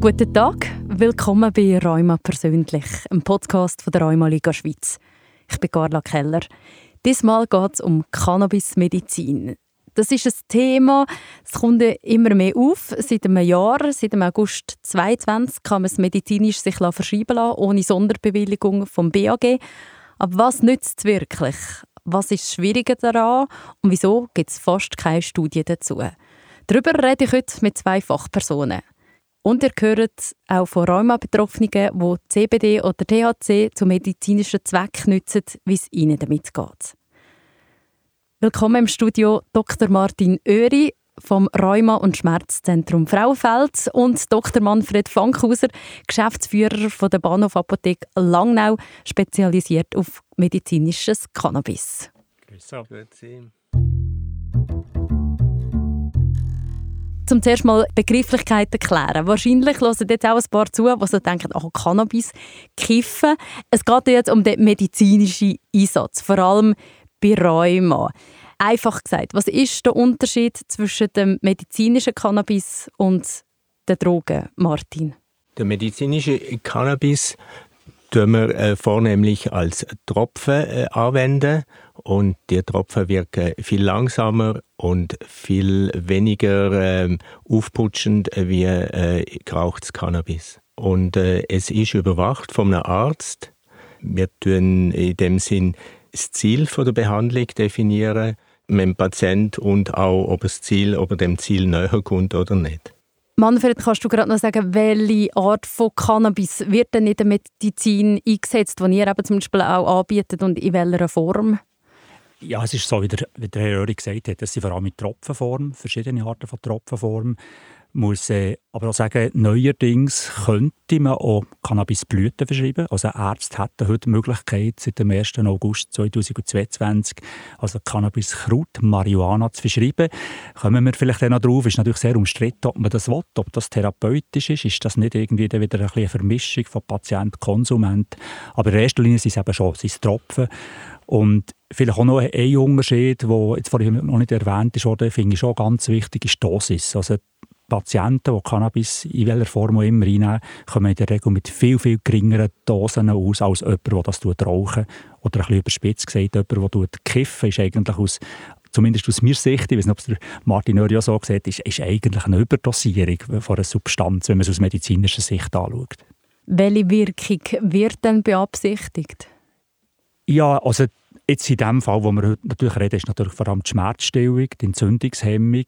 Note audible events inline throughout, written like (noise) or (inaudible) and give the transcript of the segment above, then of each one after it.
Guten Tag, willkommen bei Rheuma persönlich, einem Podcast von der Rheuma Liga Schweiz. Ich bin Carla Keller. Diesmal geht es um Cannabismedizin. Das ist ein Thema, es kommt immer mehr auf. Seit einem Jahr, seit dem August 2022, kann man es medizinisch sich verschreiben lassen, ohne Sonderbewilligung vom BAG. Aber was nützt es wirklich? Was ist schwieriger daran und wieso gibt es fast keine Studien dazu? Darüber rede ich heute mit zwei Fachpersonen. Und ihr hört auch von Rheuma-Betroffenen, die CBD oder THC zu medizinischen Zwecken nutzen, wie es ihnen damit geht. Willkommen im Studio Dr. Martin Oeri vom Rheuma- und Schmerzzentrum Frauenfeld und Dr. Manfred Fankhauser, Geschäftsführer von der Bahnhofapotheke Langnau, spezialisiert auf medizinisches Cannabis. Grüß Grüezi. Zum zuerst mal Begrifflichkeiten klären. Wahrscheinlich hören jetzt auch ein paar zu, die so denken, oh, Cannabis, Kiffen. Es geht jetzt um den medizinischen Einsatz, vor allem bei Rheuma. Einfach gesagt, was ist der Unterschied zwischen dem medizinischen Cannabis und den Drogen, Martin? Der medizinische Cannabis tun wir äh, vornehmlich als Tropfen äh, anwenden und die Tropfen wirken viel langsamer und viel weniger äh, aufputschend wie äh, gerauchtes Cannabis. Und äh, es ist überwacht von einem Arzt. Wir tun in dem Sinn das Ziel der Behandlung definieren mit dem Patient und auch, ob das Ziel, ob er dem Ziel näher kommt oder nicht. Manfred, kannst du gerade noch sagen, welche Art von Cannabis wird denn in der Medizin eingesetzt, die ihr eben zum Beispiel auch anbietet und in welcher Form? Ja, es ist so, wie der, wie der Herr Röhrig gesagt hat, das sind vor allem mit Tropfenform, verschiedene Arten von Tropfenform muss äh, aber auch sagen, neuerdings könnte man auch Cannabisblüten verschreiben. Also Ärzte hätten heute die Möglichkeit, seit dem 1. August 2022, also Cannabiskraut, Marihuana zu verschreiben. Kommen wir vielleicht noch drauf, ist natürlich sehr umstritten, ob man das will, ob das therapeutisch ist. Ist das nicht irgendwie wieder eine Vermischung von Patient, Konsument? Aber in erster Linie sind es eben schon, sind Tropfen. Und vielleicht auch noch ein Unterschied, der jetzt vorhin noch nicht erwähnt wurde, finde ich schon ganz wichtig, ist die Dosis. Also Patienten, die Cannabis in welcher Form auch immer reinnehmen, kommen in der Regel mit viel, viel geringeren Dosen aus als jemand, der das rauchen Oder ein bisschen überspitzt gesagt, jemand, der kiffen, ist eigentlich aus zumindest aus meiner Sicht, ich weiß nicht, ob es der Martin Öri so gesagt ist, ist eigentlich eine Überdosierung von einer Substanz, wenn man es aus medizinischer Sicht anschaut. Welche Wirkung wird denn beabsichtigt? Ja, also Jetzt in dem Fall, wo wir heute natürlich reden, ist natürlich vor allem die Schmerzstillung, die Entzündungshemmung.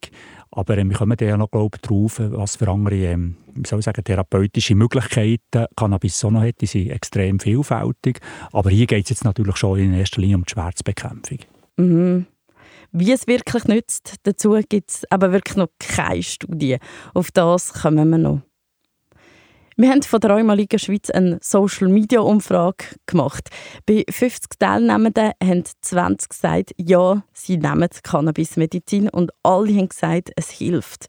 Aber äh, wir kommen ja noch glaub, drauf, was für andere ähm, wie soll ich sagen, therapeutische Möglichkeiten Cannabis so noch hat. Die sind extrem vielfältig. Aber hier geht es jetzt natürlich schon in erster Linie um die Schmerzbekämpfung. Mhm. Wie es wirklich nützt, dazu gibt es aber wirklich noch keine Studie. Auf das kommen wir noch. Wir haben von der Rheumaliga Schweiz eine Social-Media-Umfrage gemacht. Bei 50 Teilnehmenden haben 20 gesagt, ja, sie nehmen Cannabismedizin und alle haben gesagt, es hilft.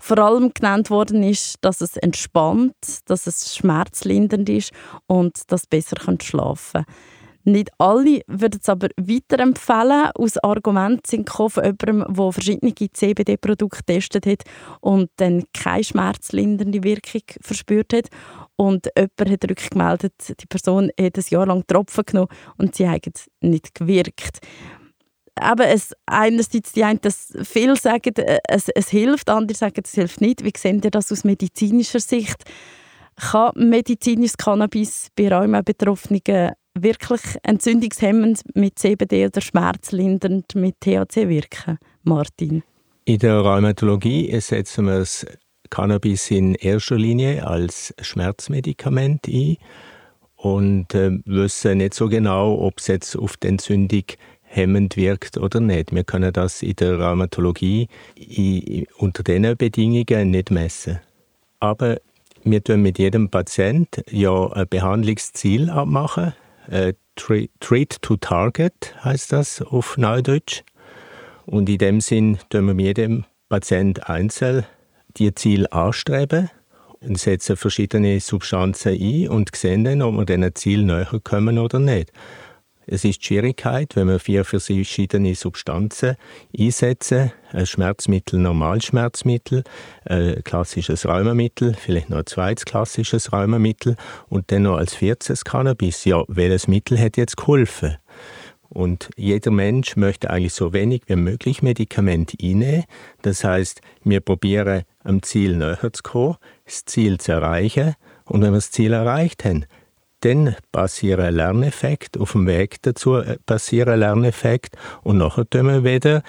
Vor allem genannt worden ist, dass es entspannt, dass es schmerzlindernd ist und dass besser schlafen können. Nicht alle würden es aber weiterempfehlen. Aus Argumenten sind von jemandem, der verschiedene CBD-Produkte getestet hat und dann keine schmerzlindernde Wirkung verspürt hat. Und jemand hat rückgemeldet, die Person hat ein Jahr lang Tropfen genommen und sie haben nicht gewirkt. Aber es, einerseits die einen, dass viele sagen, äh, es, es hilft, andere sagen, es hilft nicht. Wie sehen ihr das aus medizinischer Sicht? Kann medizinisches Cannabis bei Rheuma-Betroffenen wirklich entzündungshemmend mit CBD oder schmerzlindernd mit THC wirken, Martin? In der Rheumatologie setzen wir das Cannabis in erster Linie als Schmerzmedikament ein und äh, wissen nicht so genau, ob es jetzt auf die Entzündung hemmend wirkt oder nicht. Wir können das in der Rheumatologie in, unter diesen Bedingungen nicht messen. Aber wir tun mit jedem Patient ja ein Behandlungsziel abmachen. Äh, Treat to Target heißt das auf Neudeutsch. Und in dem Sinn tun wir jedem Patient einzeln die Ziel anstreben und setzen verschiedene Substanzen ein und sehen dann, ob wir diesen Ziel näher kommen oder nicht. Es ist die Schwierigkeit, wenn wir vier verschiedene Substanzen einsetzen, ein Schmerzmittel, Normalschmerzmittel, ein klassisches Rheumamittel, vielleicht noch ein zweites klassisches Rheumamittel und dann noch als viertes Cannabis. Ja, welches Mittel hat jetzt geholfen? Und jeder Mensch möchte eigentlich so wenig wie möglich Medikament einnehmen. Das heißt, wir probieren am Ziel näher zu kommen, das Ziel zu erreichen. Und wenn wir das Ziel erreicht haben, dann passiert ein Lerneffekt, auf dem Weg dazu äh, passiert ein Lerneffekt und nachher tun wir wieder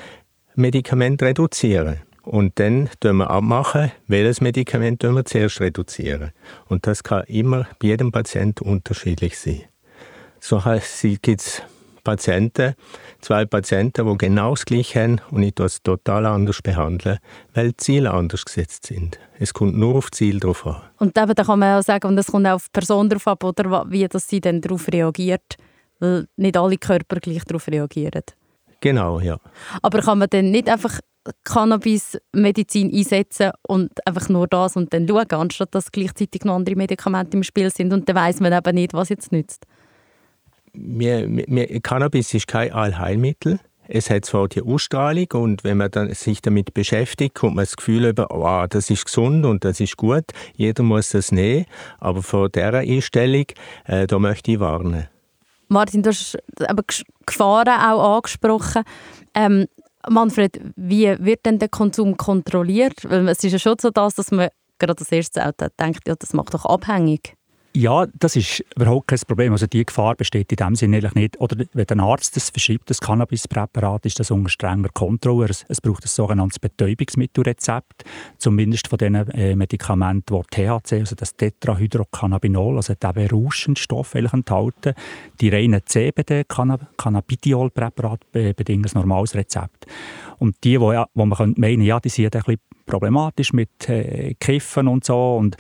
Medikament reduzieren. Und dann tun wir abmachen, welches Medikament wir zuerst reduzieren. Und das kann immer bei jedem Patienten unterschiedlich sein. So gibt es Patienten, zwei Patienten, die genau das Gleiche haben und ich das total anders behandeln, weil die Ziele anders gesetzt sind. Es kommt nur auf Ziel drauf an. Und eben, da kann man auch sagen, und es kommt auch auf die Person drauf ab, oder wie dass sie dann darauf reagiert, weil nicht alle Körper gleich darauf reagieren. Genau, ja. Aber kann man dann nicht einfach Cannabis-Medizin einsetzen und einfach nur das und dann schauen, anstatt dass gleichzeitig noch andere Medikamente im Spiel sind und dann weiß man eben nicht, was jetzt nützt? Wir, wir, Cannabis ist kein Allheilmittel. Es hat zwar die Ausstrahlung und wenn man dann sich damit beschäftigt, kommt man das Gefühl über, oh, das ist gesund und das ist gut, jeder muss das nehmen, aber vor dieser Einstellung, äh, da möchte ich warnen. Martin, du hast aber Gefahren auch angesprochen. Ähm, Manfred, wie wird denn der Konsum kontrolliert? Weil es ist ja schon so, dass man gerade als erstes auch denkt, ja, das macht doch abhängig. Ja, das ist überhaupt kein Problem. Also die Gefahr besteht in dem Sinne eigentlich nicht. Oder wenn ein Arzt das verschreibt, das Cannabispräparat, ist das unter strenger Kontrolle. Es, braucht ein sogenanntes Betäubungsmittelrezept, zumindest von den äh, Medikamenten, die THC, also das Tetrahydrocannabinol, also der berauschende Stoff enthalten. Die reinen CBD, Cannabidiol-Präparate bedingen ein normales Rezept. Und die, wo, wo man meinen ja, die sind ein bisschen problematisch mit äh, Kiffen und so und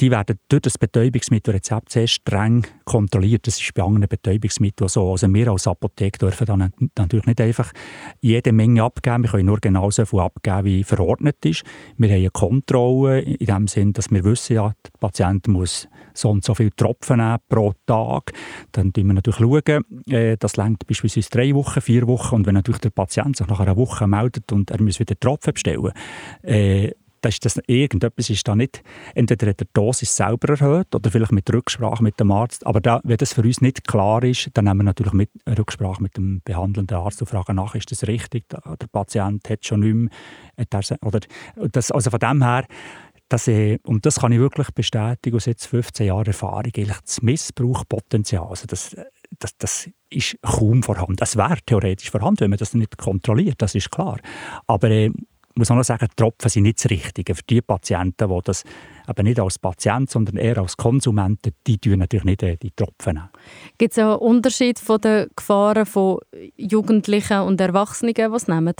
die werden durch das Betäubungsmittelrezept sehr streng kontrolliert. Das ist bei anderen Betäubungsmitteln so. Also wir als Apotheke dürfen dann natürlich nicht einfach jede Menge abgeben. Wir können nur genau so viel abgeben, wie verordnet ist. Wir haben eine Kontrolle in dem Sinn, dass wir wissen, ja, der Patient muss so und so viele Tropfen nehmen pro Tag. Dann schauen wir natürlich, schauen, äh, das längt beispielsweise drei Wochen, vier Wochen. Und wenn natürlich der Patient sich nach einer Woche meldet und er muss wieder Tropfen bestellen, äh, da ist das, irgendetwas ist da nicht, entweder hat der Dosis selber erhöht oder vielleicht mit Rücksprache mit dem Arzt. Aber da, wenn das für uns nicht klar ist, dann nehmen wir natürlich mit Rücksprache mit dem behandelnden Arzt und fragen nach, ist das richtig? Der Patient hat schon nicht mehr, oder das, also von dem her, das, und das kann ich wirklich bestätigen aus jetzt 15 Jahren Erfahrung, eigentlich das Missbrauchpotenzial, also das, das, das ist kaum vorhanden. Das wäre theoretisch vorhanden, wenn man das nicht kontrolliert, das ist klar. Aber äh, muss auch noch sagen, Tropfen sind nicht das Richtige. Für die Patienten, die das eben nicht als Patient, sondern eher als Konsumenten, die tun natürlich nicht äh, die Tropfen nehmen. Gibt es einen Unterschied von den Gefahren von Jugendlichen und Erwachsenen, die es nehmen?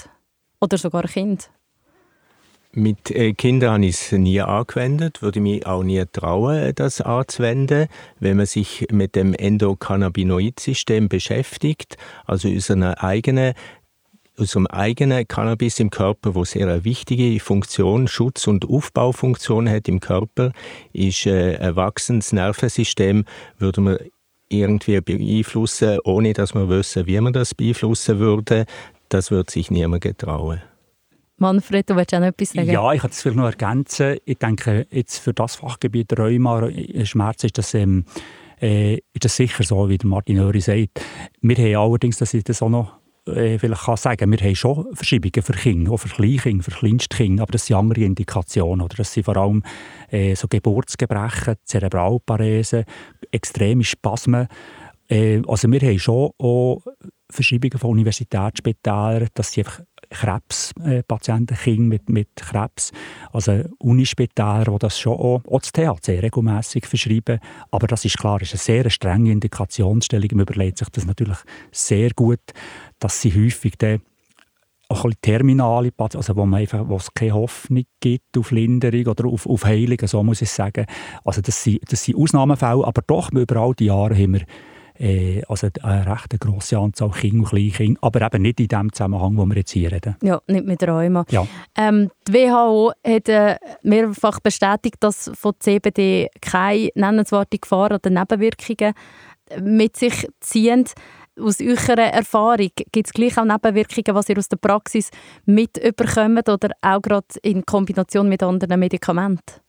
Oder sogar Kinder? Mit äh, Kindern habe ich es nie angewendet, würde mich auch nie trauen, das anzuwenden. Wenn man sich mit dem Endokannabinoid-System beschäftigt, also unserer eigenen unserem eigenen Cannabis im Körper, wo sehr eine wichtige Funktion, Schutz- und Aufbaufunktion hat im Körper, ist äh, ein wachsendes Nervensystem, würde man irgendwie beeinflussen, ohne dass man wissen, wie man das beeinflussen würde. Das wird sich niemand getrauen. Manfred, du willst auch noch etwas sagen? Ja, ich kann das vielleicht noch ergänzen. Ich denke, jetzt für das Fachgebiet Rheuma, Schmerz ist das, ähm, äh, ist das sicher so, wie Martin Öri sagt. Wir haben allerdings, dass ich das auch noch äh, vielleicht kann sagen, wir haben schon Verschreibungen für Kinder, auch für Kleinkinder, für Kleinstkinder, aber das sind andere Indikationen. Oder das sind vor allem äh, so Geburtsgebrechen, Zerebralparese, extreme Spasmen. Äh, also wir haben schon auch Verschreibungen von Universitätsspitälern, dass sie einfach Krebspatienten, äh, Kinder mit, mit Krebs, also Unispitäler, die das schon auch, auch THC regelmässig verschreiben. Aber das ist klar, ist eine sehr strenge Indikationsstellung. Man überlegt sich das natürlich sehr gut, dass sie häufig dann auch ein terminale Patienten, also wo, man einfach, wo es keine Hoffnung gibt auf Linderung oder auf, auf Heilung, so muss ich sagen. Also das sind, das sind Ausnahmefälle, aber doch über all die Jahre haben wir äh, also eine recht grosse Anzahl Kinder und Kleinkinder, aber eben nicht in dem Zusammenhang, wo wir jetzt hier reden. Ja, nicht mit Rheuma. Ja. Ähm, die WHO hat äh, mehrfach bestätigt, dass von CBD keine nennenswerte Gefahren oder Nebenwirkungen mit sich ziehen. aus eurer Erfahrung, gibt es gleich auch Nebenwirkungen, was ihr aus der Praxis mitbekommt oder auch gerade in Kombination mit anderen Medikamenten?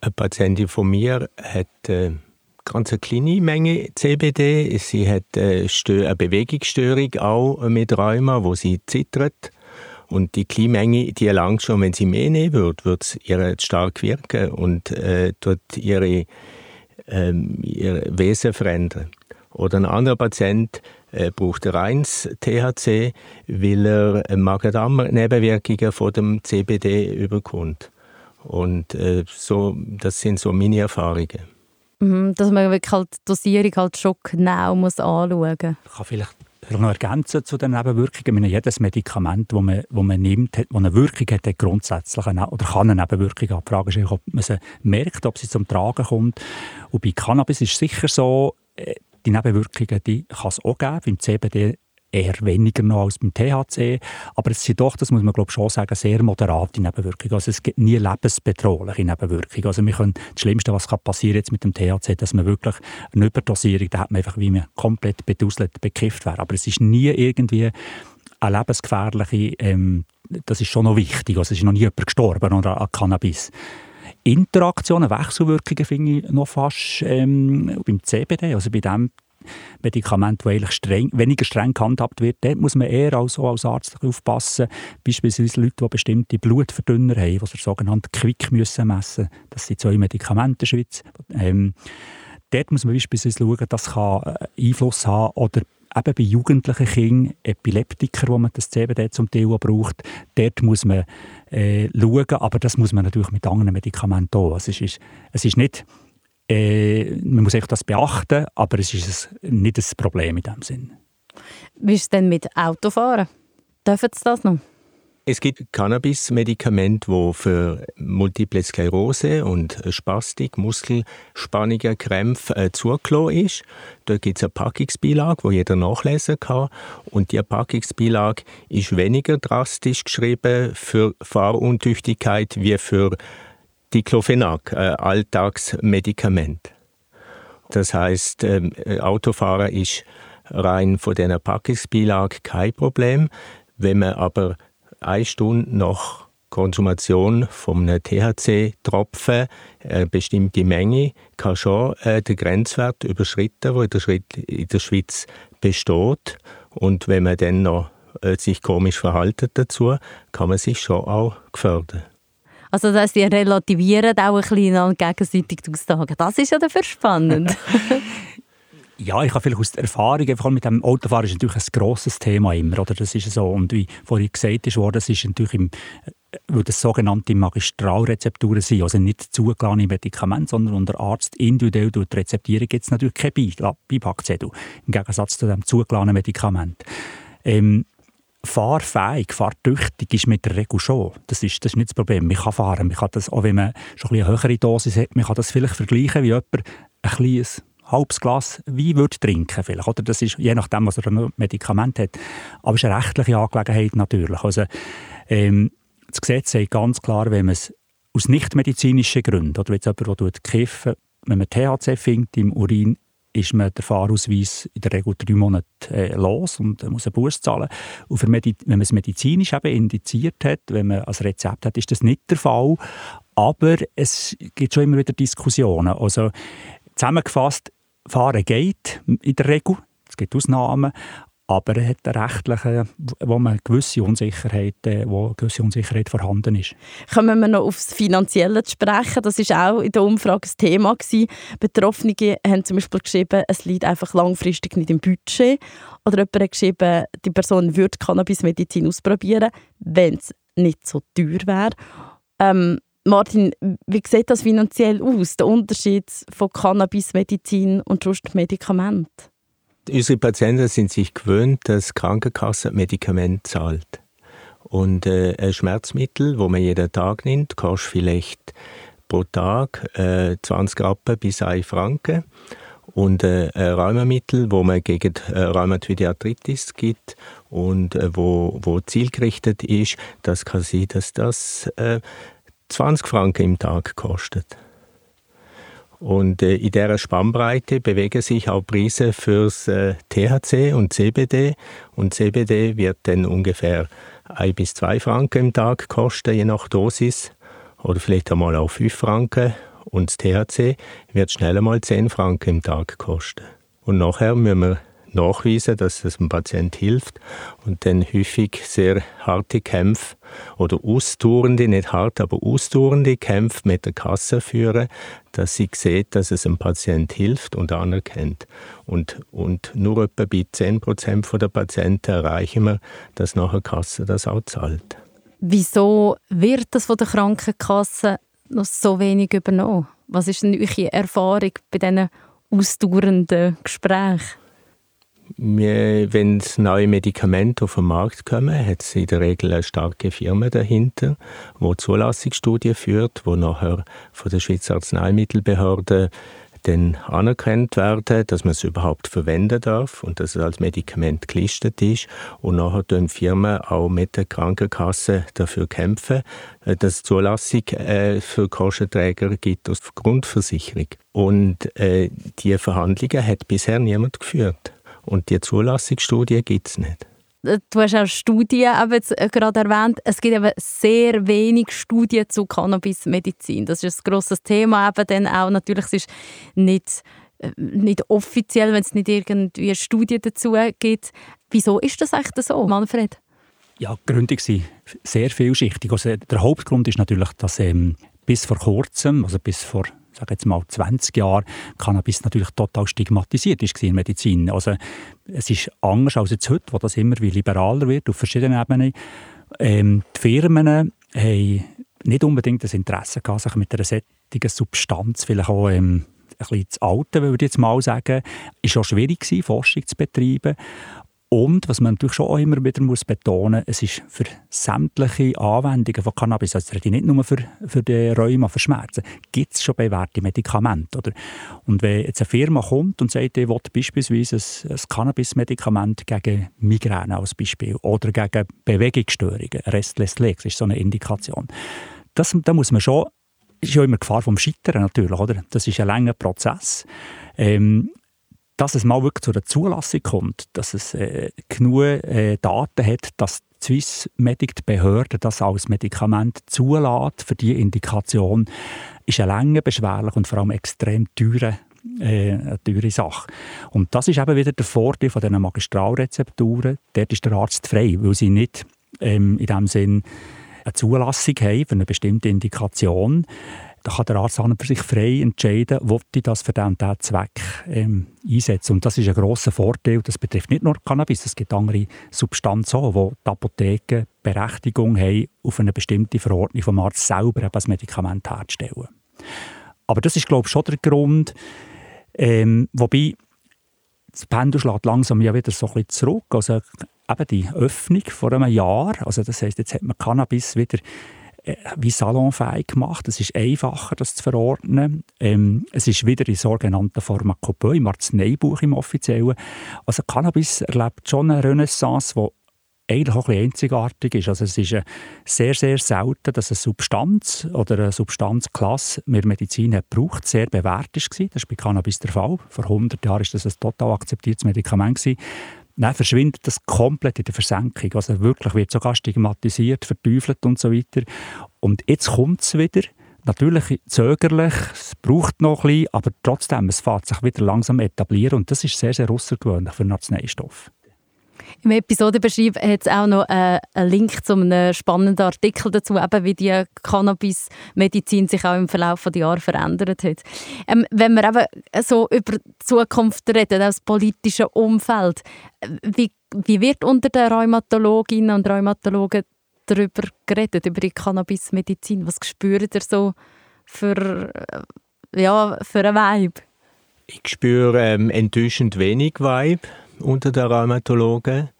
Eine Patientin von mir hat äh, ganz eine kleine Menge CBD. Sie hat äh, eine Bewegungsstörung auch mit Rheuma, wo sie zittert. Und die kleine Menge, die erlangt schon, wenn sie mehr nehmen würde, wird es ihr stark wirken und äh, dort ihre, ähm, ihr Wesen verändern. Oder ein anderer Patient äh, braucht reins THC, weil er Magen-Darm-Nebenwirkungen von dem CBD überkommt. Und äh, so, das sind so meine Erfahrungen. Mhm, dass man wirklich halt die Dosierung halt schon genau muss anschauen muss. Ich kann vielleicht noch ergänzen zu den Nebenwirkungen. Meine, jedes Medikament, das man, wo man nimmt, das eine Wirkung hat, hat grundsätzlich eine, oder kann eine Nebenwirkung haben. Die Frage ist, ob man sie merkt, ob sie zum Tragen kommt. Und bei Cannabis ist es sicher so, äh, die Nebenwirkungen die kann es auch geben. Beim CBD eher weniger noch als beim THC. Aber es sind doch, das muss man glaube schon sagen, sehr moderate Nebenwirkungen. Also es gibt nie lebensbedrohliche Nebenwirkungen. Also wir können, das Schlimmste, was passieren jetzt mit dem THC, dass man wirklich eine Überdosierung, da hat man einfach wie man komplett beduselt, bekifft wäre. Aber es ist nie irgendwie eine lebensgefährliche, ähm, das ist schon noch wichtig. Also es ist noch nie jemand gestorben an Cannabis. Interaktionen, Wechselwirkungen finde ich noch fast ähm, beim CBD, also bei dem Medikament, das eigentlich streng, weniger streng gehandhabt wird, dort muss man eher also als Arzt aufpassen. Beispielsweise Leute, die bestimmte Blutverdünner haben, die sogenannte Quick müssen messen Das sind zwei Medikamente in der Schweiz. Ähm, dort muss man beispielsweise schauen, das kann äh, Einfluss haben oder eben bei jugendlichen Kindern, Epileptiker, wo man das CBD zum Teil braucht, dort muss man äh, schauen, aber das muss man natürlich mit anderen Medikamenten auch. Es, ist, es ist nicht äh, man muss das beachten, aber es ist nicht ein Problem in dem Sinn. Wie ist es denn mit Autofahren? Dürfen Sie das noch? Es gibt Cannabis-Medikamente, die für Multiple Sklerose und Spastik, Muskelspannungen, Krämpfe äh, zugelassen ist. Da gibt es eine Packungsbeilage, die jeder nachlesen kann. Und die Packungsbeilage ist weniger drastisch geschrieben für Fahruntüchtigkeit wie für Diclofenac, äh, Alltagsmedikament. Das heißt, ähm, Autofahren ist rein von dieser Packungsbeilage kein Problem. Wenn man aber eine Stunde nach Konsumation von einem THC-Tropfen eine bestimmte Menge kann schon äh, der Grenzwert überschritten, der in der, in der Schweiz besteht. Und wenn man dann noch äh, sich komisch verhalten dazu, kann man sich schon auch gefährden. Also dass die relativieren auch ein bisschen gegenseitig die Aussagen. Das ist ja dafür spannend. (laughs) Ja, ich habe vielleicht aus der Erfahrung, einfach mit dem Autofahren ist natürlich ein grosses Thema immer, oder? Das ist so. Und wie vorhin gesagt ist das ist natürlich im, weil das sogenannte Magistralrezepturen sind, also nicht zugelassene Medikamente, sondern unter Arzt individuell rezeptieren, gibt es natürlich keine Beipackzettel, im Gegensatz zu dem zugelassenen Medikament. Ähm, fahrfähig, fahrtüchtig ist mit der Regel schon. Das ist, das ist nicht das Problem. Man kann fahren. Man kann das, auch wenn man schon ein eine höhere Dosis hat, man kann das vielleicht vergleichen, wie jemand ein kleines halbes Glas Wein würde trinken vielleicht. Oder das ist je nachdem, was er ein Medikament hat. Aber es ist eine rechtliche Angelegenheit natürlich. Also, ähm, das Gesetz sagt ganz klar, wenn man es aus nichtmedizinischen Gründen, oder wenn jetzt jemand, der kiffen wenn man THC findet im Urin, ist man der Fahrausweis in der Regel drei Monate äh, los und muss einen Bus zahlen. Und für wenn man es medizinisch eben indiziert hat, wenn man als Rezept hat, ist das nicht der Fall. Aber es gibt schon immer wieder Diskussionen. Also zusammengefasst, Fahren geht in der Regel. Es gibt Ausnahmen, aber er hat rechtliche, wo man gewisse Unsicherheit, wo gewisse Unsicherheit vorhanden ist. Kommen wir noch auf das Finanzielle zu sprechen. Das war auch in der Umfrage ein Thema gewesen. Betroffene haben zum Beispiel geschrieben, es liegt einfach langfristig nicht im Budget. Oder jemand hat geschrieben, die Person würde Cannabismedizin ausprobieren, wenn es nicht so teuer wäre. Ähm, Martin, wie sieht das finanziell aus, der Unterschied von Cannabismedizin und Medikamenten? Unsere Patienten sind sich gewöhnt, dass die Krankenkasse Medikament zahlt. Und äh, ein Schmerzmittel, wo man jeden Tag nimmt, kostet vielleicht pro Tag äh, 20 Rappen bis 1 Franken. Und äh, ein Rheumamittel, wo man gegen äh, Rheumatoide Arthritis gibt und äh, wo, wo zielgerichtet ist, das kann sein, dass das äh, 20 Franken im Tag kostet. Und äh, in dieser Spannbreite bewegen sich auch Preise fürs äh, THC und CBD. Und CBD wird dann ungefähr ein bis zwei Franken im Tag kosten, je nach Dosis. Oder vielleicht einmal auch fünf Franken. Und das THC wird schnell einmal zehn Franken im Tag kosten. Und nachher müssen wir nachweisen, dass es dem Patient hilft und dann häufig sehr harte Kämpfe oder ausdauernde, nicht hart, aber ausdauernde Kämpfe mit der Kasse führen, dass sie sieht, dass es dem Patient hilft und anerkennt. Und, und nur etwa bei 10 Prozent der Patienten erreichen wir, dass nachher die Kasse das auch zahlt. Wieso wird das von der Krankenkasse noch so wenig übernommen? Was ist denn eure Erfahrung bei diesen ausdauernden Gesprächen? Wenn neue Medikamente auf den Markt kommen, hat es in der Regel eine starke Firma dahinter, die Zulassungsstudien führt, wo nachher von der Schweizer Arzneimittelbehörde dann anerkannt werden, dass man es überhaupt verwenden darf und dass es als Medikament gelistet ist. Und nachher tun Firmen auch mit der Krankenkasse dafür kämpfen, äh, dass es Zulassung äh, für Kostenträger gibt aus Grundversicherung. Und äh, diese Verhandlungen hat bisher niemand geführt. Und die Zulassungsstudie gibt es nicht. Du hast auch Studien jetzt gerade erwähnt. Es gibt eben sehr wenig Studien zu Cannabismedizin. Das ist ein grosses Thema. Eben dann auch natürlich, es ist nicht, äh, nicht offiziell, wenn es nicht irgendwie eine Studie dazu gibt. Wieso ist das eigentlich so, Manfred? Ja, die Gründe sind sehr vielschichtig. Also der Hauptgrund ist natürlich, dass ähm, bis vor kurzem, also bis vor sage jetzt mal 20 Jahre Cannabis natürlich total stigmatisiert ist in der Medizin. Also es ist anders als jetzt heute, wo das immer wie liberaler wird auf verschiedenen Ebenen. Ähm, die Firmen haben nicht unbedingt das Interesse gehabt, sich mit einer solchen Substanz vielleicht auch ähm, ein bisschen zu alten, würde ich jetzt mal sagen. Es war auch schwierig, Forschung zu betreiben. Und was man natürlich schon auch immer wieder muss betonen muss, es ist für sämtliche Anwendungen von Cannabis, also rede ich nicht nur für, für die Rheuma, für Schmerzen, gibt es schon bewährte Medikamente. Oder? Und wenn jetzt eine Firma kommt und sagt, ich will beispielsweise ein, ein Cannabis-Medikament gegen Migräne als Beispiel oder gegen Bewegungsstörungen, Restless Legs ist so eine Indikation, das, da muss man schon, ist ja immer Gefahr vom Scheitern natürlich, oder? Das ist ein langer Prozess. Ähm, dass es mal wirklich zu einer Zulassung kommt, dass es äh, genug äh, Daten hat, dass die Swiss Medic, die Behörde, das als Medikament zulässt für diese Indikation, ist eine lange, beschwerlich und vor allem extrem teure äh, eine teure Sache. Und das ist eben wieder der Vorteil von diesen Magistralrezepturen. Dort ist der Arzt frei, weil sie nicht ähm, in dem Sinn eine Zulassung haben für eine bestimmte Indikation. Da kann der Arzt für sich frei entscheiden, ob ich das für diesen, diesen Zweck ähm, einsetzen. Und das ist ein grosser Vorteil. Das betrifft nicht nur Cannabis, es gibt andere Substanzen auch, wo die Apotheken Berechtigung haben, auf eine bestimmte Verordnung vom Arzt selber ein Medikament herzustellen. Aber das ist, glaube ich, schon der Grund, ähm, wobei das Pendel schlägt langsam ja wieder so ein bisschen zurück. Also eben die Öffnung vor einem Jahr, also das heißt, jetzt hat man Cannabis wieder wie salonfähig gemacht. Es ist einfacher, das zu verordnen. Ähm, es ist wieder in sogenannten Pharmakopoe, im Arzneibuch im offiziellen. Also Cannabis erlebt schon eine Renaissance, die eigentlich auch ein bisschen einzigartig ist. Also es ist sehr, sehr selten, dass eine Substanz oder eine Substanzklasse mit Medizin hat gebraucht, sehr bewährt ist. Das ist bei Cannabis der Fall. Vor 100 Jahren war das ein total akzeptiertes Medikament. Dann verschwindet das komplett in der Versenkung. Also wirklich wird sogar stigmatisiert, verteufelt und so weiter. Und jetzt kommt es wieder. Natürlich zögerlich, es braucht noch ein bisschen, aber trotzdem, es fährt sich wieder langsam etablieren und das ist sehr, sehr außergewöhnlich für einen Arzneistoff. Im Episodenbeschreib hat es auch noch äh, einen Link zu einem spannenden Artikel dazu, eben wie die Cannabis-Medizin sich auch im Verlauf der Jahre verändert hat. Ähm, wenn wir eben so über die Zukunft reden, das politische Umfeld, wie, wie wird unter den Rheumatologinnen und Rheumatologen darüber geredet, über die Cannabis-Medizin? Was spürt ihr so für, äh, ja, für einen Vibe? Ich spüre ähm, enttäuschend wenig Vibe unter den Rheumatologen,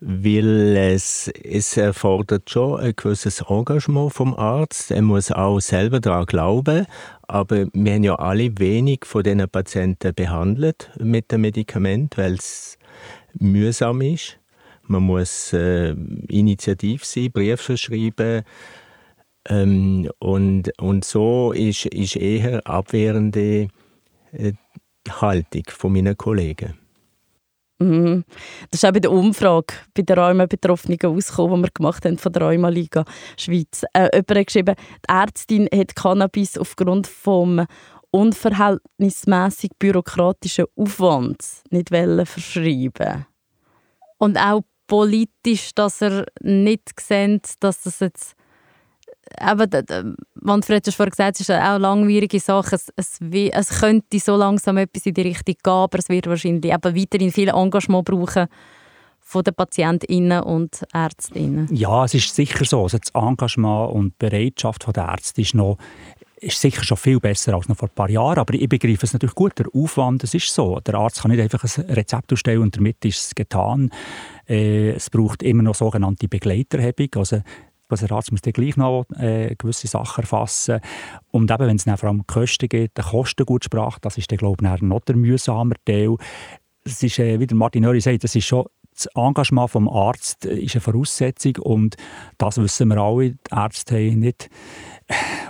weil es, es erfordert schon ein gewisses Engagement vom Arzt. Er muss auch selber daran glauben. Aber wir haben ja alle wenig von diesen Patienten behandelt mit dem Medikament, weil es mühsam ist. Man muss äh, initiativ sein, Briefe schreiben. Ähm, und, und so ist, ist eher abwehrende äh, Haltung von meinen Kollegen. Mhm. Das ist auch bei der Umfrage bei den Rheuma-Betroffenen rausgekommen, die wir gemacht haben von der Rheuma-Liga Schweiz. Äh, jemand hat geschrieben, die Ärztin hat Cannabis aufgrund vom unverhältnismäßig bürokratischen Aufwand nicht verschreiben Und auch politisch, dass er nicht sieht, dass das jetzt eben, Manfred hat vorhin gesagt, es ist auch eine langwierige Sache. Es, es, es, könnte so langsam etwas in die Richtung gehen, aber es wird wahrscheinlich eben weiterhin viel Engagement brauchen von den Patientinnen und Ärztinnen. Ja, es ist sicher so. Also das Engagement und die Bereitschaft der Ärzte ist noch ist sicher schon viel besser als noch vor ein paar Jahren, aber ich begreife es natürlich gut. Der Aufwand, es ist so. Der Arzt kann nicht einfach ein Rezept ausstellen und damit ist es getan. Äh, es braucht immer noch sogenannte Begleiterhebung. Also also der Arzt muss dann gleich noch äh, gewisse Sachen erfassen. Und eben, wenn es dann vor allem Kosten geht, der Kostengutssprache, das ist dann, glaube ich, noch der mühsame Teil. Es ist, äh, wie der Martin Höri sagt, das ist schon das Engagement des Arztes ist eine Voraussetzung und das wissen wir alle, die Ärzte haben nicht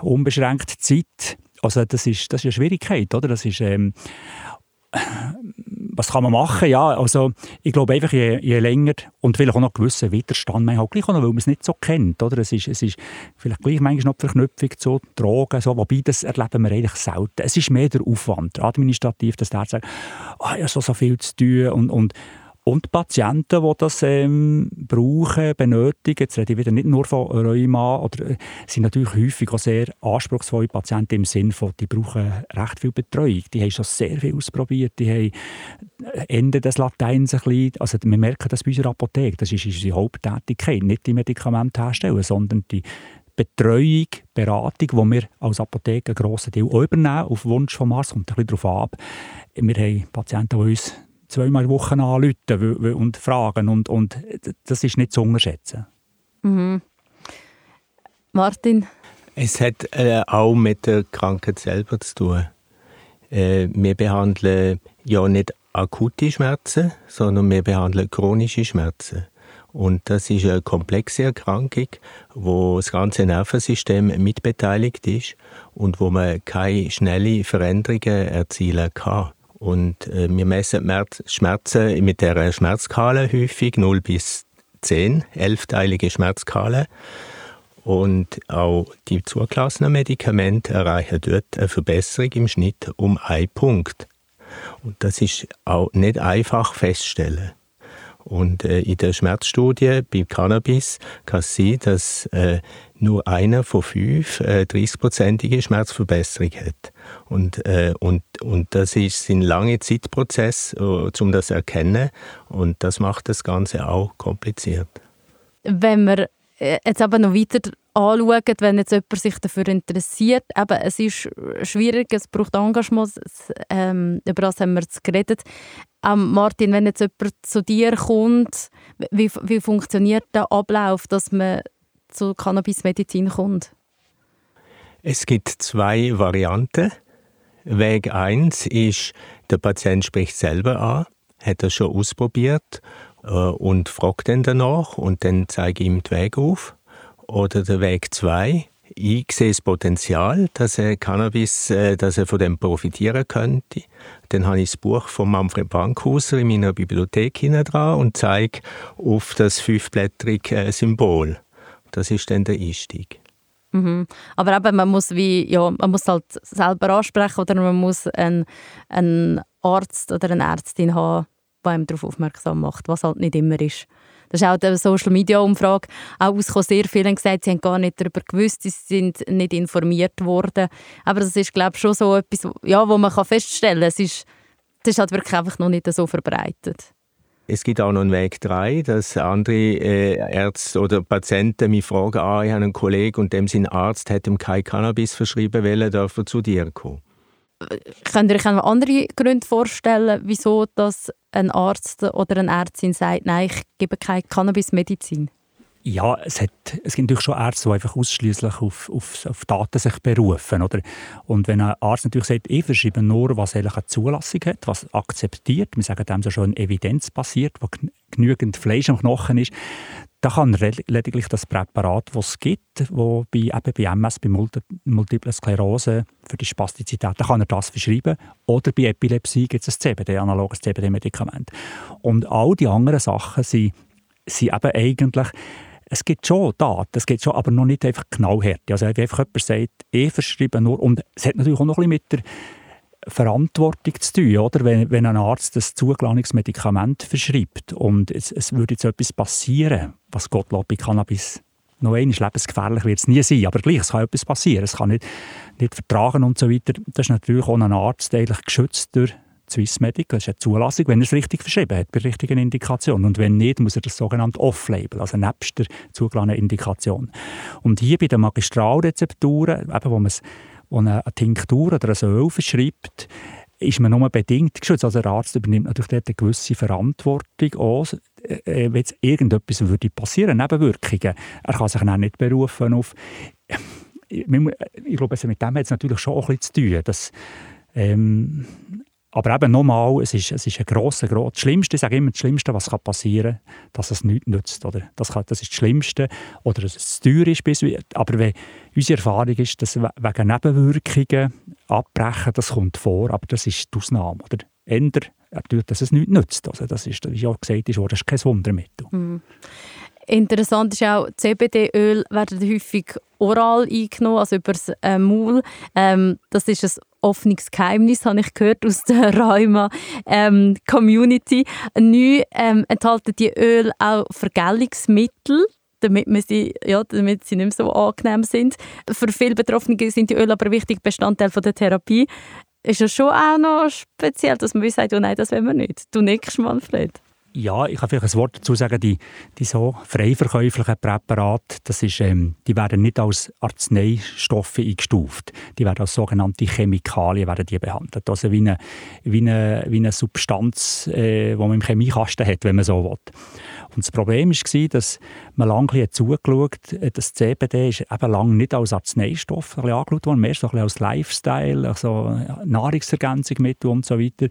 unbeschränkt Zeit. Also das ist, das ist eine Schwierigkeit, oder? Das ist, ähm, was kann man machen? Ja, also ich glaube einfach, je, je länger und vielleicht auch noch gewissen Widerstand, man hat gleich auch noch, weil man es nicht so kennt, oder? Es ist, es ist vielleicht gleich manchmal noch die Verknüpfung zu Drogen, so, wobei das erleben wir eigentlich selten. Es ist mehr der Aufwand, administrativ, dass der sagt, oh, ich habe so, so viel zu tun und, und und die Patienten, die das ähm, brauchen, benötigen, jetzt rede ich wieder nicht nur von Rheuma, oder, äh, sind natürlich häufig auch sehr anspruchsvolle Patienten im Sinne von, die brauchen recht viel Betreuung. Die haben schon sehr viel ausprobiert, die haben äh, Ende des Lateins ein bisschen, also wir merken das bei unserer Apotheke, das ist unsere Haupttätigkeit, nicht die Medikamente herstellen, sondern die Betreuung, Beratung, die wir als Apotheke einen grossen Teil übernehmen, auf Wunsch von Mars, kommt ein bisschen darauf ab. Wir haben Patienten, die uns zweimal in Woche anrufen und fragen. Und, und das ist nicht zu unterschätzen. Mhm. Martin? Es hat äh, auch mit der Krankheit selber zu tun. Äh, wir behandeln ja nicht akute Schmerzen, sondern wir behandeln chronische Schmerzen. Und das ist eine komplexe Erkrankung, wo das ganze Nervensystem mitbeteiligt ist und wo man keine schnellen Veränderungen erzielen kann. Und äh, wir messen Schmerzen mit der Schmerzskala häufig 0 bis 10, elfteilige Schmerzskala. Und auch die zugelassenen Medikamente erreichen dort eine Verbesserung im Schnitt um einen Punkt. Und das ist auch nicht einfach festzustellen. Und äh, in der Schmerzstudie beim Cannabis kann es sein, dass äh, nur einer von fünf äh, 30-prozentige Schmerzverbesserung hat. Und, äh, und, und das ist ein langer Zeitprozess, äh, um das zu erkennen. Und das macht das Ganze auch kompliziert. Wenn wir äh, jetzt aber noch weiter anschauen, wenn jetzt jemand sich dafür interessiert, eben, es ist schwierig, es braucht Engagement, ähm, über das haben wir jetzt geredet. Ähm, Martin, wenn jetzt jemand zu dir kommt, wie, wie funktioniert der Ablauf, dass man zur Cannabismedizin kommt? Es gibt zwei Varianten. Weg 1 ist, der Patient spricht selber an, hat er schon ausprobiert äh, und fragt dann danach und dann zeige ich ihm den Weg auf. Oder der Weg 2, ich sehe das Potenzial, dass er Cannabis, äh, dass er von dem profitieren könnte. Dann habe ich das Buch von Manfred Bankhuser in meiner Bibliothek dran und zeige auf das fünfblättrige äh, Symbol. Das ist dann der Einstieg. Mhm. Aber eben, man muss wie, ja, man muss halt selber ansprechen oder man muss einen, einen Arzt oder eine Ärztin haben, die einem darauf aufmerksam macht, was halt nicht immer ist. Das ist auch die Social Media Umfrage auch ausgekommen. Sehr viele gesagt, sie haben gar nicht darüber gewusst, sie sind nicht informiert worden. Aber das ist, glaube ich, schon so etwas, ja, wo man feststellen kann. Es ist, das ist halt wirklich einfach noch nicht so verbreitet. Es gibt auch noch einen Weg 3, dass andere äh, Ärzte oder Patienten mich fragen, ah, ich habe einen Kollegen und dem sein Arzt hat ihm kein Cannabis verschrieben wollen, darf er zu dir kommen. Könnt ihr euch andere Gründe vorstellen, wieso dass ein Arzt oder eine Ärztin sagt, nein, ich gebe keine Cannabismedizin? Ja, es, hat, es gibt natürlich schon Ärzte, die einfach ausschließlich auf, auf, auf Daten sich berufen. Oder? Und wenn ein Arzt natürlich sagt, ich verschreibe nur, was eine Zulassung hat, was akzeptiert, wir sagen dem so schon evidenzbasiert, wo genügend Fleisch am Knochen ist, da kann lediglich das Präparat, das es gibt, wo bei, eben bei MS, bei Multiple Sklerose für die Spastizität, da kann er das verschreiben. Oder bei Epilepsie gibt es ein CBD, analoges CBD-Medikament. Und all die anderen Sachen sind, sind eben eigentlich es gibt schon Daten, es gibt schon, aber noch nicht einfach genau Härte. Also wie einfach jemand sagt, ich verschreibe nur, und es hat natürlich auch noch ein bisschen mit der Verantwortung zu tun, oder? Wenn, wenn ein Arzt das zugelassene Medikament verschreibt und es, es würde jetzt etwas passieren, was Gottlob bei Cannabis noch einmal lebensgefährlich wird es nie sein, aber gleich, es kann etwas passieren, es kann nicht, nicht vertragen und so weiter. Das ist natürlich auch ein Arzt eigentlich geschützt durch Swissmedic, das ist eine Zulassung, wenn er es richtig verschrieben hat, bei richtigen Indikationen. Und wenn nicht, muss er das sogenannte Off-Label, also nebst der zugelassenen Indikation. Und hier bei den Magistralrezepturen, eben, wo man eine, Tinktur oder ein Öl verschreibt, ist man nur bedingt geschützt. Also der Arzt übernimmt natürlich dort eine gewisse Verantwortung auch, äh, wenn jetzt irgendetwas würde passieren, Nebenwirkungen. Er kann sich dann nicht berufen auf... Ich, ich glaube, mit dem hat es natürlich schon auch ein bisschen zu tun, dass ähm, aber eben nochmal, es ist, es ist ein grosser, grosser, das Schlimmste, ich sage immer, das Schlimmste, was passieren kann, dass es nichts nützt. Oder? Das, kann, das ist das Schlimmste. Oder dass es teuer ist. Bis, aber wenn unsere Erfahrung ist, dass wegen Nebenwirkungen abbrechen, das kommt vor, aber das ist die Ausnahme. Oder? Änder, dass es nichts nützt. Also das ist, wie auch gesagt ist, das ist kein Wundermittel. Mhm. Interessant ist auch, CBD-Öl werden häufig oral eingenommen, also über das äh, Maul. Ähm, das ist ein offenes Geheimnis, habe ich gehört aus der (laughs) Rheuma-Community. Ähm, Neu ähm, enthalten die Öl auch Vergällungsmittel damit, man sie, ja, damit sie nicht mehr so angenehm sind. Für viele Betroffene sind die Öle aber wichtig Bestandteil von der Therapie. Ist es schon auch noch speziell, dass man sagt, oh nein, das wollen wir nicht. Du nickst, Manfred. Ja, ich kann vielleicht ein Wort dazu sagen, die, die so frei Präparate, das ist, ähm, die werden nicht als Arzneistoffe eingestuft. Die werden als sogenannte Chemikalien werden die behandelt. Also wie eine, wie eine, wie eine Substanz, äh, die man im Chemiekasten hat, wenn man so will. Und das Problem war, dass man lange zugeschaut hat, äh, das CBD ist eben lange nicht als Arzneistoff angeschaut worden, mehr so als Lifestyle, also Nahrungsergänzungsmittel und so weiter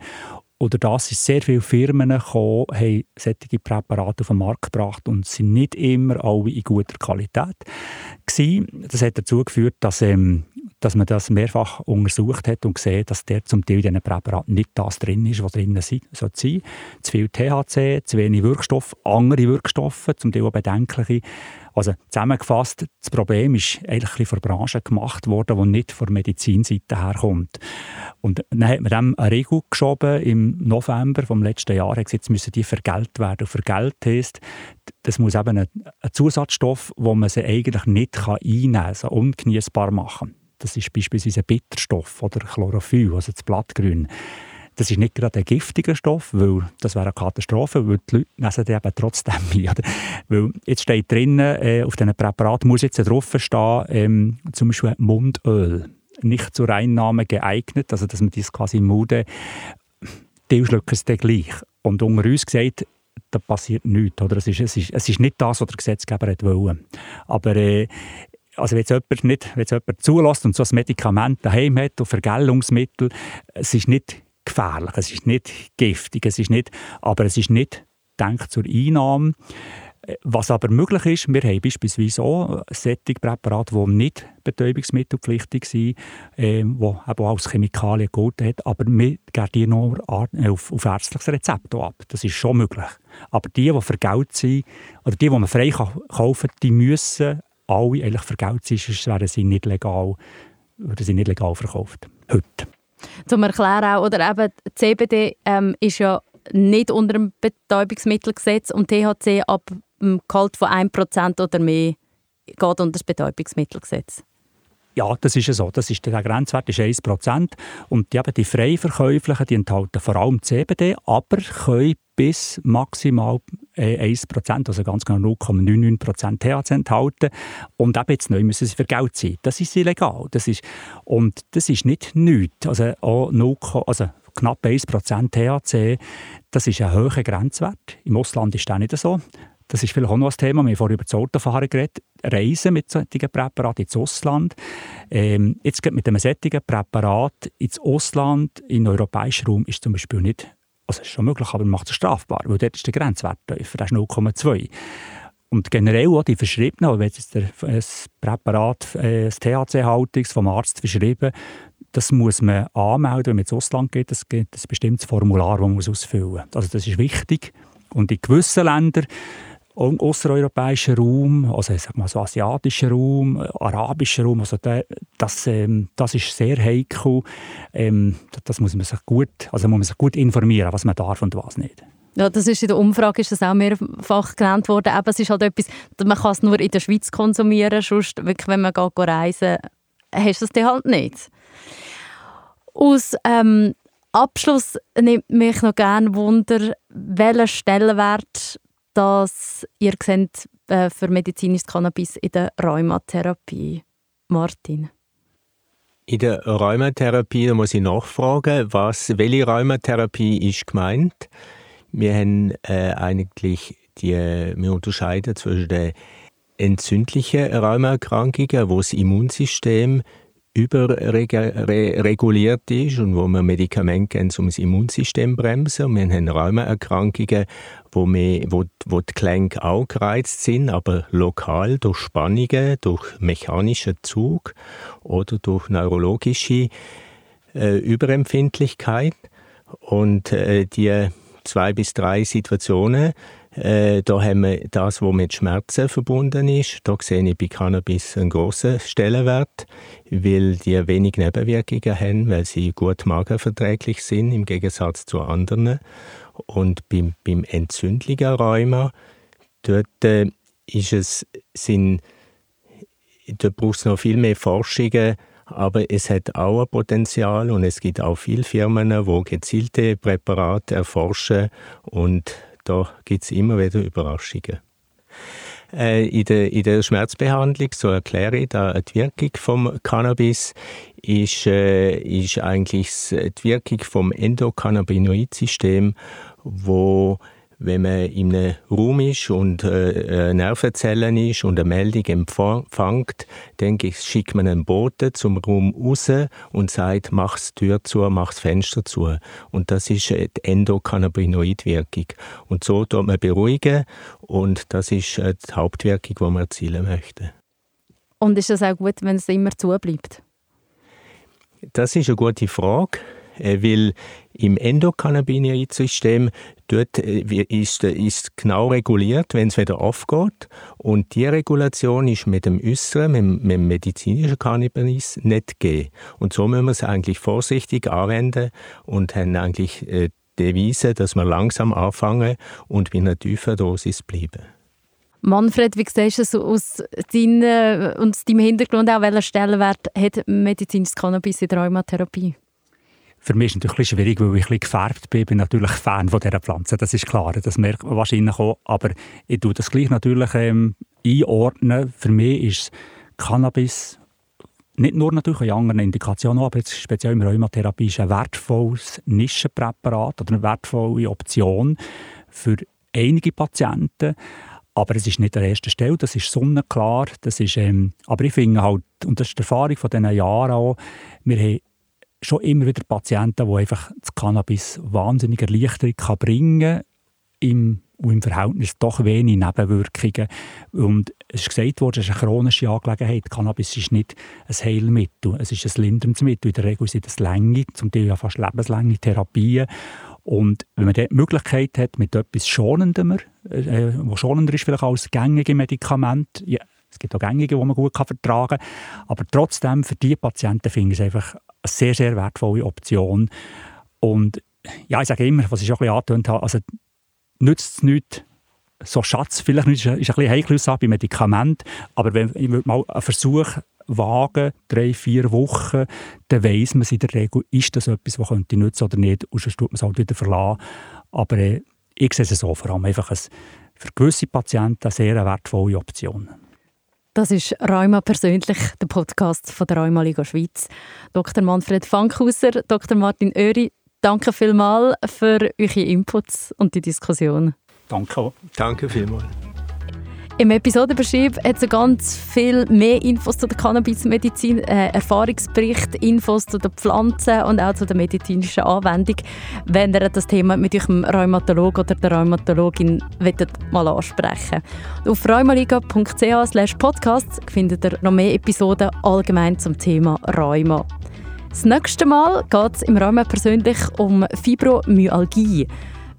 oder das sind sehr viele Firmen gekommen, haben solche Präparate auf den Markt gebracht und sind nicht immer alle in guter Qualität gewesen. Das hat dazu geführt, dass, ähm, dass man das mehrfach untersucht hat und gesehen, dass der zum Teil in diesen Präparaten nicht das drin ist, was drin sein soll. Zu viel THC, zu wenig Wirkstoff, andere Wirkstoffe, zum Teil auch bedenkliche. Also zusammengefasst, das Problem ist eigentlich von der Branche gemacht worden, die nicht von der Medizinseite herkommt. Und dann hat man dem eine Regel geschoben im November vom letzten Jahr, hat jetzt müssen die vergeltet werden. Und vergeltet heisst, das muss eben ein, Zusatzstoff, wo man sie eigentlich nicht einnehmen kann, also ungenießbar machen. Das ist beispielsweise ein Bitterstoff oder Chlorophyll, also das Blattgrün. Das ist nicht gerade ein giftiger Stoff, weil das wäre eine Katastrophe, weil die Leute lesen die eben trotzdem ein. Weil jetzt steht drinnen, äh, auf diesen Präparaten muss jetzt draufstehen, ähm, zum Beispiel Mundöl. Nicht zur Einnahme geeignet, also dass man das quasi Mund, die schlucken es dann gleich. Und unter uns gesagt, da passiert nichts. Oder? Es, ist, es, ist, es ist nicht das, was der Gesetzgeber wollte. Aber äh, also wenn jemand, nicht, wenn jemand zulässt und so ein Medikament daheim hat und Vergellungsmittel, es ist nicht gefährlich, es ist nicht giftig, es ist nicht, aber es ist nicht denkt zur Einnahme. Was aber möglich ist, wir haben beispielsweise auch Sättigpräparate, die nicht betäubungsmittelpflichtig sind, äh, die auch als Chemikalien gelten hat, aber wir geben die nur auf, auf ärztliches Rezept ab. Das ist schon möglich. Aber die, die vergelt sind, oder die, die man frei kaufen kann, die müssen alle eigentlich vergelt sein, sonst werden sie nicht legal, werden sie nicht legal verkauft. Heute. Zum Erklären auch, oder eben CBD ähm, ist ja nicht unter dem Betäubungsmittelgesetz und THC ab dem Gehalt von 1% oder mehr geht unter das Betäubungsmittelgesetz. Ja, das ist so. Das ist, der Grenzwert ist 1%. Und die, eben die frei verkäuflichen die enthalten vor allem CBD, aber können bis maximal äh, 1%, also ganz genau 0,99% THC enthalten. Und eben jetzt neu müssen sie für Geld sein. Das ist illegal. Das ist, und das ist nicht nichts. Also, auch 0, also knapp 1% THC, das ist ein hoher Grenzwert. Im Ausland ist das nicht so. Das ist vielleicht auch noch ein Thema. Wir haben vorhin über das Autofahren geredet. Reisen mit solchen Präparaten ins Ausland. Ähm, jetzt geht mit einem solchen Präparat ins Ausland, in den europäischen Raum, ist zum Beispiel nicht, also ist schon möglich, aber man macht es strafbar, weil dort ist der Grenzwert tiefer, das ist 0,2. und generell auch die Verschriebenen, wenn jetzt ein Präparat, äh, ein THC-haltiges vom Arzt verschrieben, das muss man anmelden, wenn man ins Ausland geht. Es gibt ein bestimmtes Formular, das man ausfüllen muss. Also das ist wichtig. Und in gewissen Ländern, im außereuropäischen Raum, also ich sag mal so asiatischen Raum, arabischen Raum, also der, das, ähm, das ist sehr heikel. Ähm, das muss man sich gut, also muss man sich gut informieren, was man darf und was nicht. Ja, das ist in der Umfrage ist das auch mehrfach genannt worden. Eben, es ist halt etwas, man kann es nur in der Schweiz konsumieren, sonst wirklich, wenn man geht, reisen hast du es halt nicht. Aus ähm, Abschluss nimmt mich noch gerne Wunder, welchen Stellenwert das ihr seht äh, für medizinisches Cannabis in der Rheumatherapie. Martin. In der Rheumatherapie muss ich nachfragen, was, welche Rheumatherapie ist gemeint? Wir haben äh, eigentlich die, wir unterscheiden zwischen den entzündlichen Rheumaerkrankungen, wo das Immunsystem überreguliert ist und wo wir Medikamente geben, um das Immunsystem zu bremsen. Wir haben Rheumaerkrankungen, wo, wir, wo, wo die Gelenke auch gereizt sind, aber lokal durch Spannungen, durch mechanischen Zug oder durch neurologische äh, Überempfindlichkeit. Und äh, die zwei bis drei Situationen. Äh, da haben wir das, was mit Schmerzen verbunden ist. Da sehe ich bei Cannabis einen grossen Stellenwert, weil die wenig Nebenwirkungen haben, weil sie gut magenverträglich sind im Gegensatz zu anderen. Und beim, beim entzündlichen Rheuma, dort äh, ist es, sind, dort braucht es noch viel mehr Forschungen, aber es hat auch ein Potenzial und es gibt auch viele Firmen, die gezielte Präparate erforschen und da gibt es immer wieder Überraschungen. Äh, in, der, in der Schmerzbehandlung, so erkläre ich da die Wirkung vom Cannabis, ist, äh, ist eigentlich die Wirkung vom Endokannabinoid-System, wo wenn man in einem Raum ist und äh, Nervenzellen ist und eine Meldung empfängt, dann schickt man einen Boten zum Raum raus und sagt, mach die Tür zu, mach das Fenster zu. Und das ist die Endokannabinoid-Wirkung. Und so tut man beruhigen und das ist äh, die Hauptwirkung, die man erzielen möchte. Und ist das auch gut, wenn es immer zubleibt? Das ist eine gute Frage. Äh, weil im Endokannabinoid-System dort äh, ist, ist genau reguliert, wenn es wieder aufgeht. Und die Regulation ist mit dem äußeren, mit, mit dem medizinischen Cannabis nicht gegeben. Und so müssen wir es eigentlich vorsichtig anwenden und haben eigentlich äh, die Devise, dass wir langsam anfangen und bei einer tiefen Dosis bleiben. Manfred, wie siehst du es aus deinem, aus deinem Hintergrund auch, welchen Stellenwert hat medizinisches Cannabis in der Rheumatherapie? Für mich ist es natürlich schwierig, weil ich ein bisschen gefärbt bin. Ich bin natürlich Fan von dieser Pflanze, das ist klar. Das merkt man wahrscheinlich auch. Aber ich tue das gleich natürlich ähm, einordnen. Für mich ist Cannabis nicht nur natürlich in anderen Indikationen, aber jetzt speziell in Rheumatherapie ist ein wertvolles Nischenpräparat oder eine wertvolle Option für einige Patienten. Aber es ist nicht an erster Stelle, das ist sonnenklar. Das ist, ähm, aber ich finde halt, und das ist die Erfahrung von diesen Jahren auch, wir haben schon immer wieder Patienten, die einfach das Cannabis wahnsinnig Erleichterung kann bringen kann, und im Verhältnis doch wenig Nebenwirkungen. Und es ist gesagt worden, es ist eine chronische Angelegenheit. Cannabis ist nicht ein Heilmittel, es ist ein linderndes Mittel. In der Regel sind es lange, zum Teil ja fast lebenslange Therapien. Und wenn man die Möglichkeit hat, mit etwas Schonendem, äh, was schonender ist vielleicht als gängige Medikamente, ja, es gibt auch gängige, die man gut vertragen kann, aber trotzdem für diese Patienten finde ich es einfach eine sehr, sehr wertvolle Option. Und ja, ich sage immer, was ich auch ein bisschen habe, also nützt es nichts, so Schatz vielleicht ist ein bisschen heikel bei Medikamenten, aber wenn ich mal einen Versuch wagen, drei, vier Wochen, dann weiss man in der Regel, ist das etwas, was könnte nützen oder nicht, und sonst tut man es halt wieder verlassen. Aber äh, ich sehe es so, vor allem einfach ein, für gewisse Patienten eine sehr wertvolle Option. Das ist Rheuma persönlich, der Podcast von der Rheuma Liga Schweiz. Dr. Manfred Fankhauser, Dr. Martin Oeri, danke vielmals für eure Inputs und die Diskussion. Danke. Danke vielmals. Im Episodenbeschrieb hat es ganz viel mehr Infos zu der Cannabismedizin, äh, Erfahrungsbericht, Infos zu den Pflanzen und auch zu der medizinischen Anwendung. Wenn ihr das Thema mit eurem Rheumatolog oder der Rheumatologin mal ansprechen Auf rheumaliga.ch podcast findet ihr noch mehr Episoden allgemein zum Thema Rheuma. Das nächste Mal geht es im Rheuma persönlich um Fibromyalgie.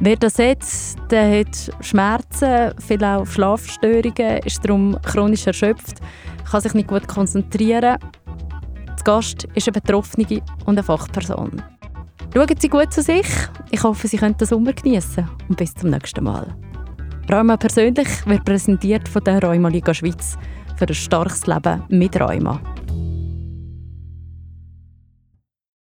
Wer das hat, der hat Schmerzen, vielleicht auch Schlafstörungen, ist darum chronisch erschöpft, kann sich nicht gut konzentrieren. Der Gast ist eine Betroffene und eine Fachperson. Schauen Sie gut zu sich. Ich hoffe, Sie können den Sommer genießen und bis zum nächsten Mal. Rheuma persönlich wird präsentiert von der Rheuma Liga Schweiz für ein starkes Leben mit Rheuma.